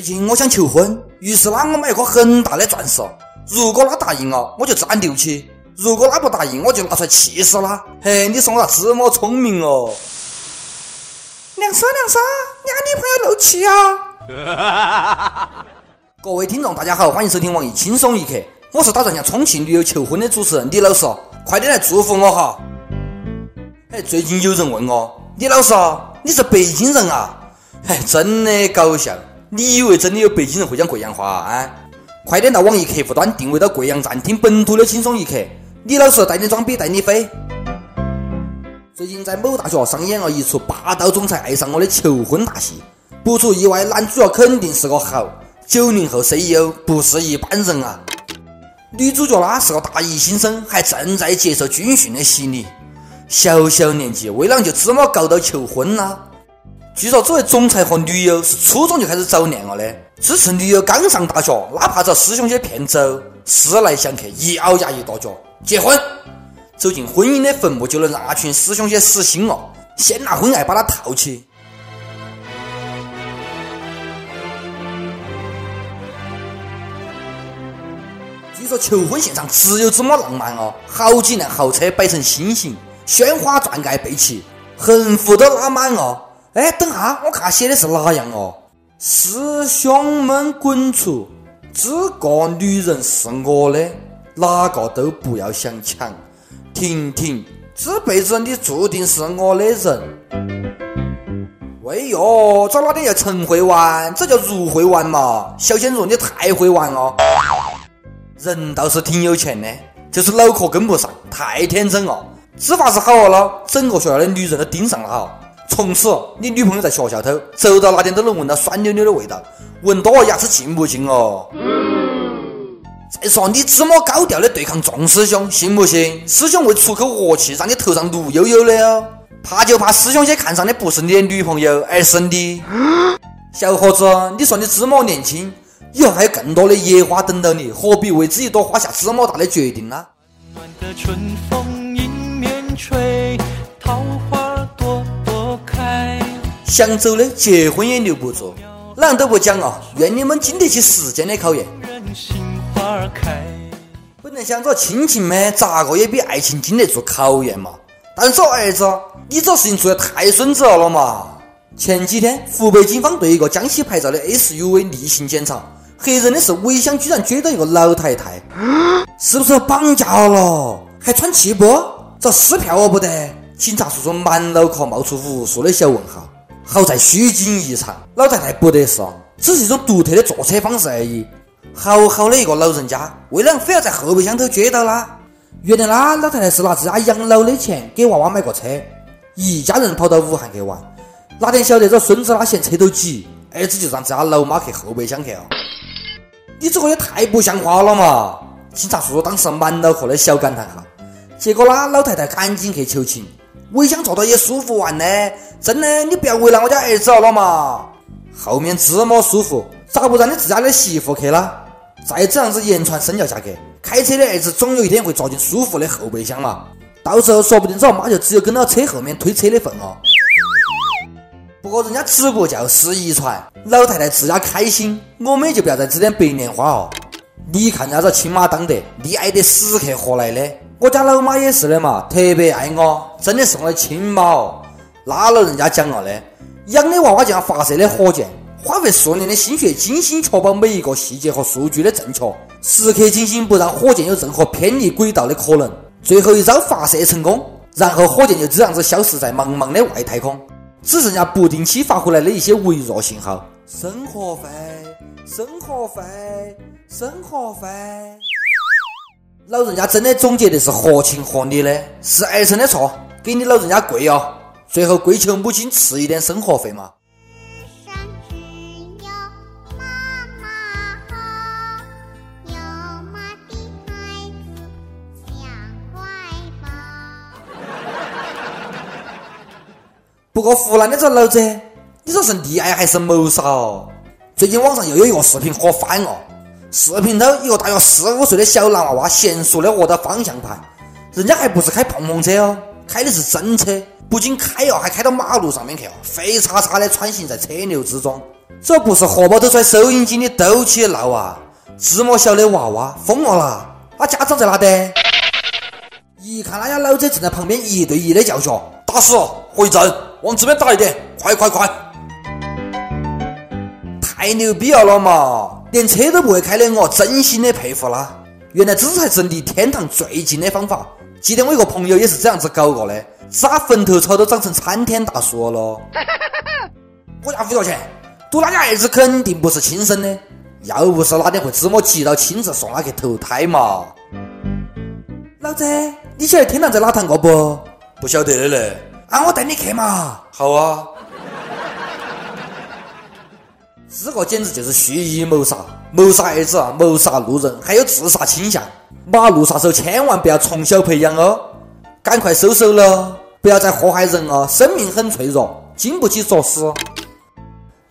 最近我想求婚，于是呢，我买一颗很大的钻石。如果他答应了，我就自然留起；如果他不答应，我就拿出来气死他。嘿，你说我咋这么聪明哦？亮叔，亮叔，你女朋友漏气啊！各位听众，大家好，欢迎收听网易轻松一刻。我是打算向重庆女友求婚的主持人李老师，快点来祝福我哈！哎，最近有人问我，李老师，你是北京人啊？哎，真的搞笑！你以为真的有北京人会讲贵阳话啊？快点到网易客户端定位到贵阳站，听本土的轻松一刻。李老师带你装逼，带你飞。最近在某大学上演了一出霸道总裁爱上我的求婚大戏，不出意外，男主角肯定是个豪。九零后 CEO 不是一般人啊！女主角呢是个大一新生，还正在接受军训的洗礼。小小年纪，为啷就这么搞到求婚啦？据说这位总裁和女友是初中就开始早恋了的，支持女友刚上大学，哪怕遭师兄姐骗走，思来想去，一咬牙一跺脚，结婚。走进婚姻的坟墓，就能让那群师兄些死心了，先拿婚爱把他套起。据说求婚现场只有这么浪漫哦，好几辆豪车摆成心形。鲜花钻盖备齐，横幅都拉满哦。哎，等下，我看写的是哪样哦？师兄们滚出！这个女人是我的，哪个都不要想抢。婷婷，这辈子你注定是我的人。喂哟，这哪点叫陈会玩？这叫如会玩嘛？小鲜肉，你太会玩了。人倒是挺有钱的，就是脑壳跟不上，太天真了。执法是好了，整个学校的女人都盯上了哈。从此，你女朋友在学校头走到哪点都能闻到酸溜溜的味道，闻多了牙齿进不进哦？再说你这么高调的对抗众师兄，信不信师兄会出口恶气，让你头上绿油油的哦？怕就怕师兄姐看上的不是你的女朋友，而是你。小伙子，你说你这么年轻，以后还有更多的野花等到你，何必为自己朵花下这么大的决定呢？吹，桃花。想走的结婚也留不住，哪都不讲啊！愿你们经得起时间的考验。本来想着亲情嘛，咋个也比爱情经得住考验嘛。但是儿子，你这事情做的太孙子了嘛！前几天，湖北警方对一个江西牌照的 SUV 例行检查，黑人的是尾箱居然撅到一个老太太，是不是绑架了？还穿旗袍？这撕票哦不得！警察叔叔满脑壳冒出无数的小问号。好在虚惊一场，老太太不得事，只是一种独特的坐车方式而已。好好的一个老人家，为啷非要在后备箱头撅到啦？原来啦，老太太是拿自家养老的钱给娃娃买个车，一家人跑到武汉去玩。哪天晓得这孙子他嫌车头挤，儿子就让自家老妈去后备箱去了。你这个也太不像话了嘛！警察叔叔当时满脑壳的小感叹哈。结果啦，老太太赶紧去求情，尾箱坐到也舒服完呢。真的，你不要为难我家儿子了嘛。后面这么舒服，咋不让你自家的媳妇去啦？再这样子言传身教下去，开车的儿子总有一天会坐进舒服的后备箱嘛。到时候说不定这妈就只有跟到车后面推车的份哦。不过人家子不教是遗传，老太太自家开心，我们就不要再指点白莲花哦。你看人家这亲妈当得，你爱得死去活来的。我家老妈也是的嘛，特别爱我，真的是我的亲妈哦。那老人家讲了的，养的娃娃就像发射的火箭，花费数年的心血，精心确保每一个细节和数据的正确，时刻警醒不让火箭有任何偏离轨道的可能。最后一招发射成功，然后火箭就这样子消失在茫茫的外太空，只剩下不定期发回来的一些微弱信号。生活费，生活费，生活费。老人家真的总结的是合情合理的，是儿臣的错，给你老人家跪哦，最后跪求母亲赐一点生活费嘛。不过湖南的这老子，你说是溺爱还是谋杀哦？最近网上又有一个视频火翻了。视频头一个大约四五岁的小男娃娃娴熟的握到方向盘，人家还不是开碰碰车哦，开的是真车，不仅开哦，还开到马路上面去哦，飞叉叉的穿行在车流之中。这不是荷包都揣收音机的斗起闹啊！这么小的娃娃疯了啦！他家长在哪的？一看那家老者正在旁边一对一的教学，打死回正，往这边打一点，快快快！”太牛逼了嘛！连车都不会开的我真心的佩服啦！原来这才是离天堂最近的方法。记得我一个朋友也是这样子搞过的，扎坟头草都长成参天大树了。我家五角钱，赌那家儿子肯定不是亲生的，要不是哪天会这么急到亲自送他去投胎嘛？老子，你晓得天堂在哪堂过不？不晓得嘞。啊，我带你去嘛。好啊。这个简直就是蓄意谋杀，谋杀儿子，谋杀路人，还有自杀倾向。马路杀手千万不要从小培养哦，赶快收手了，不要再祸害人哦，生命很脆弱，经不起作死。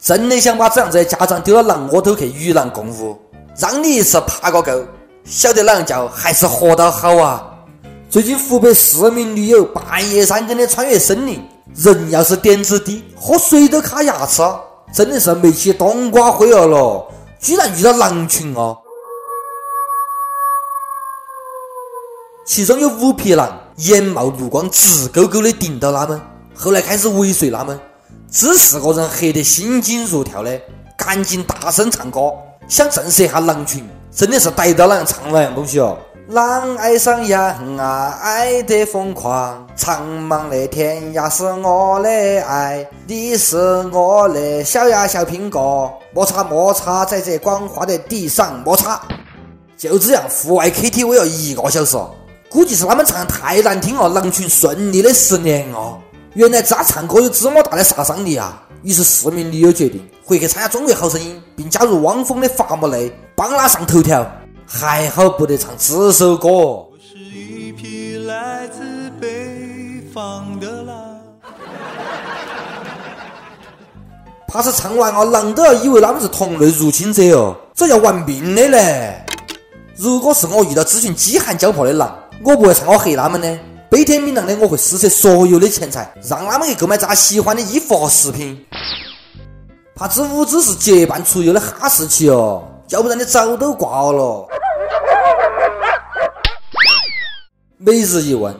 真的想把这样子的家长丢到狼窝头去与狼共舞，让你一次爬个够，晓得哪样叫还是活到好啊！最近湖北四名女友半夜三更的穿越森林，人要是点子低，喝水都卡牙齿。真的是没起冬瓜灰了，居然遇到狼群哦！其中有五匹狼，眼冒绿光，直勾勾的盯到他们，后来开始尾随他们。这四个人吓得心惊肉跳的，赶紧大声唱歌，想震慑一下狼群。真的是逮到哪样唱哪样东西哦！狼爱上羊啊，爱得疯狂。苍茫的天涯是我的爱，你是我的小呀小苹果。摩擦摩擦，在这光滑的地上摩擦。就这样，户外 KTV 了一个小时，估计是他们唱太难听了，狼群顺利的失联哦。原来这唱歌有这么大的杀伤力啊！于是四名女友决定回去参加《中国好声音》，并加入汪峰的伐木累，帮他上头条。还好不得唱这首歌。我是一匹来自北方的狼。怕是唱完哦，狼都要以为他们是同类入侵者哦，这要玩命的嘞！如果是我遇到这群饥寒交迫的狼，我不会唱我黑他们的，悲天悯人的我会施舍所有的钱财，让他们去购买咱喜欢的衣服和食品。怕这五只是结伴出游的哈士奇哦，要不然你早都挂了。每日一问：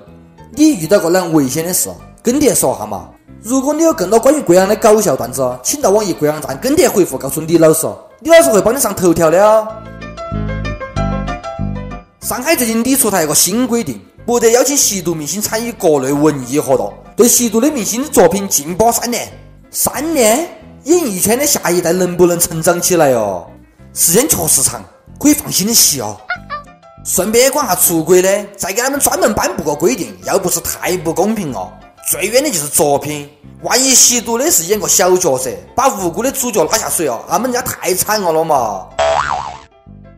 你遇到过哪样危险的事？跟帖说哈嘛！如果你有更多关于贵阳的搞笑段子，请到网易贵阳站跟帖回复告诉李老师，李老师会帮你上头条的哦。上海最近拟出台一个新规定，不得邀请吸毒明星参与各类文艺活动，对吸毒的明星的作品禁播三年。三年，演艺圈的下一代能不能成长起来哦？时间确实长，可以放心的吸哦。顺便管下出轨的，再给他们专门颁布个规定，要不是太不公平了。最冤的就是作品，万一吸毒的是演个小角色，把无辜的主角拉下水哦，他们家太惨了了嘛。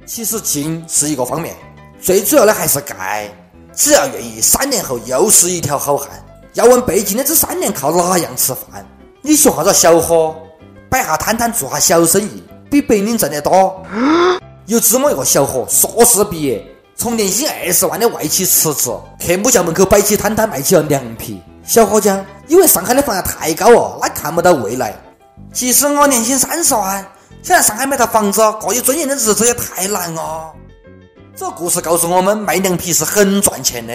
其实禁是一个方面，最主要的还是盖。只要愿意，三年后又是一条好汉。要问被禁的这三年靠哪样吃饭？你学下子小伙，摆下摊摊做下小生意，比白领挣得多。有这么一个小伙，硕士毕业。从年薪二十万的外企辞职，去母校门口摆起摊摊卖起了凉皮。小伙讲，因为上海的房价太高哦，他看不到未来。即使我年薪三十万，想在上海买套房子，过有尊严的日子也太难哦。这故事告诉我们，卖凉皮是很赚钱的。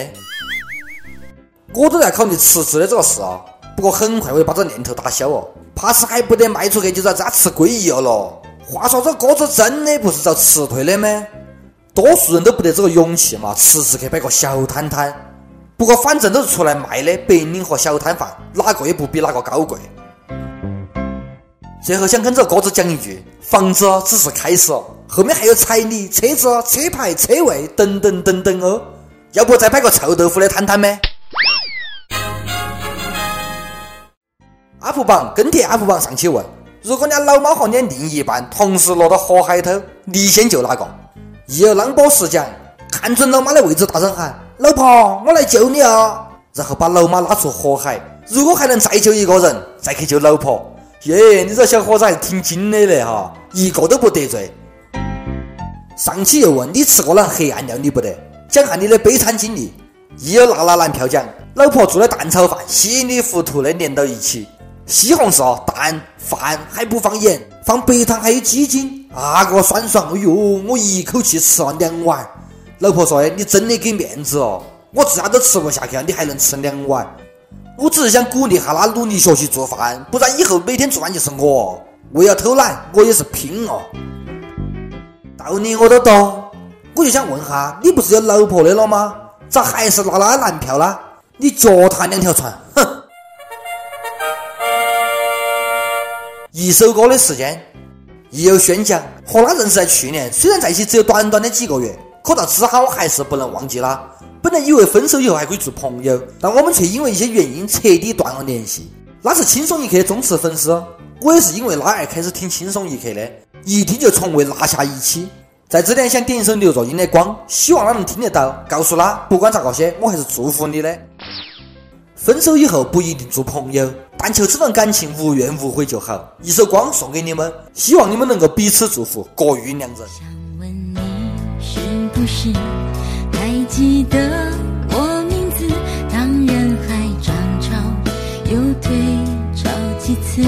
我都在考虑辞职的这个事啊，不过很快我就把这念头打消哦，怕是还不得卖出去，就在家吃归一了咯。话说这鸽子真的不是遭辞退的吗？多数人都不得这个勇气嘛，辞职去摆个小摊摊。不过反正都是出来卖的，白领和小摊贩哪个也不比哪个高贵。最后想跟这鸽子讲一句：房子只是开始，后面还有彩礼、车子、车牌、车位等等等等哦。要不再摆个臭豆腐的摊摊吗？UP 榜跟帖 UP 榜上去问：如果你家老猫和你另一半同时落到火海头，你先救哪个？一有浪波时讲，看准老妈的位置，大声喊：“老婆，我来救你啊！”然后把老妈拉出火海。如果还能再救一个人，再去救老婆。耶，你这小伙子还挺精的嘞哈，一个都不得罪。上期又问你吃过哪黑暗料理不得？讲下你的悲惨经历。一有娜娜男票讲，老婆做的蛋炒饭稀里糊涂的连到一起。西红柿、蛋、饭还不放盐，放白糖还有鸡精，那个酸爽，哎呦，我一口气吃了两碗。老婆说：“哎，你真的给面子哦，我自家都吃不下去了，你还能吃两碗？我只是想鼓励下他努力学习做饭，不然以后每天做饭就是我。为了偷懒，我也是拼哦。道理我都懂，我就想问哈，你不是有老婆的了吗？咋还是拿那男票呢？你脚踏两条船，哼！一首歌的时间，亦有宣讲。和他认识在去年，虽然在一起只有短短的几个月，可到之后还是不能忘记他。本来以为分手以后还可以做朋友，但我们却因为一些原因彻底断了联系。那是轻松一刻的忠实粉丝，我也是因为他而开始听轻松一刻的，一听就从未落下一期。在这点想点一首刘若英的《光》，希望他能听得到，告诉他不管咋个些，我还是祝福你的。分手以后不一定做朋友，但求这份感情无怨无悔就好。一首《光》送给你们，希望你们能够彼此祝福，各遇良人。想问你是不是还记得我名字？当人海涨潮又退潮几次？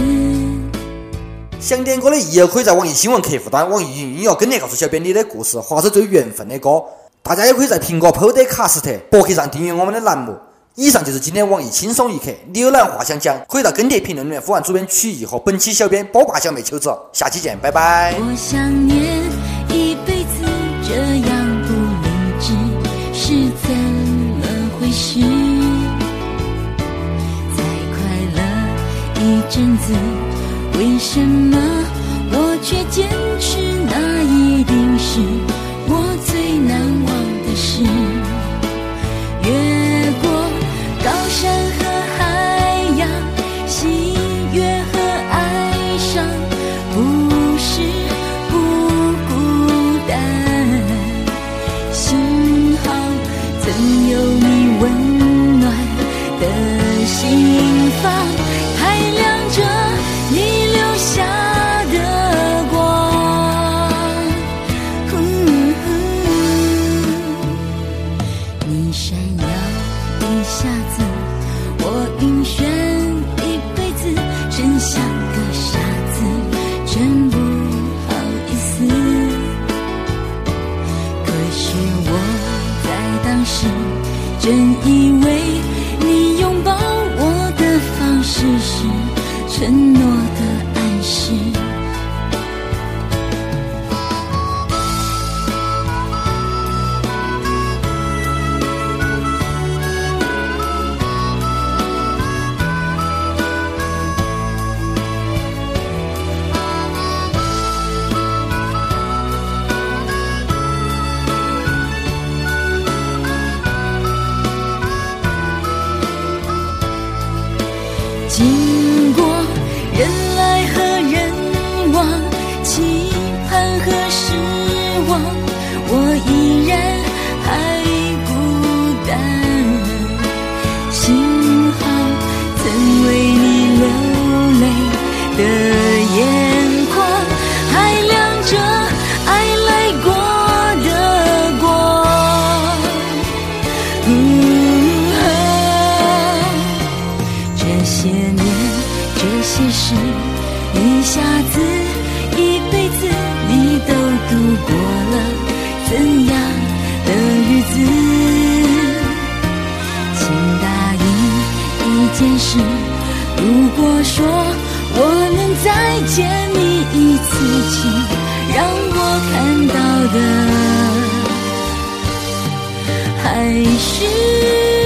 想点歌的益友可以在网易新闻客户端、网易云音乐跟帖告诉小编你的故事或者最有缘分的歌。大家也可以在苹果 Podcast 博客上订阅我们的栏目。以上就是今天网易轻松一刻。你有哪话想讲，可以到跟帖评论里面呼唤主编曲艺和本期小编波霸小妹秋子。下期见，拜拜。我想念一辈子这样不明智是怎么回事？再快乐一阵子，为什么这些事，一下子，一辈子，你都度过了怎样的日子？请答应一件事，如果说我能再见你一次，请让我看到的还是。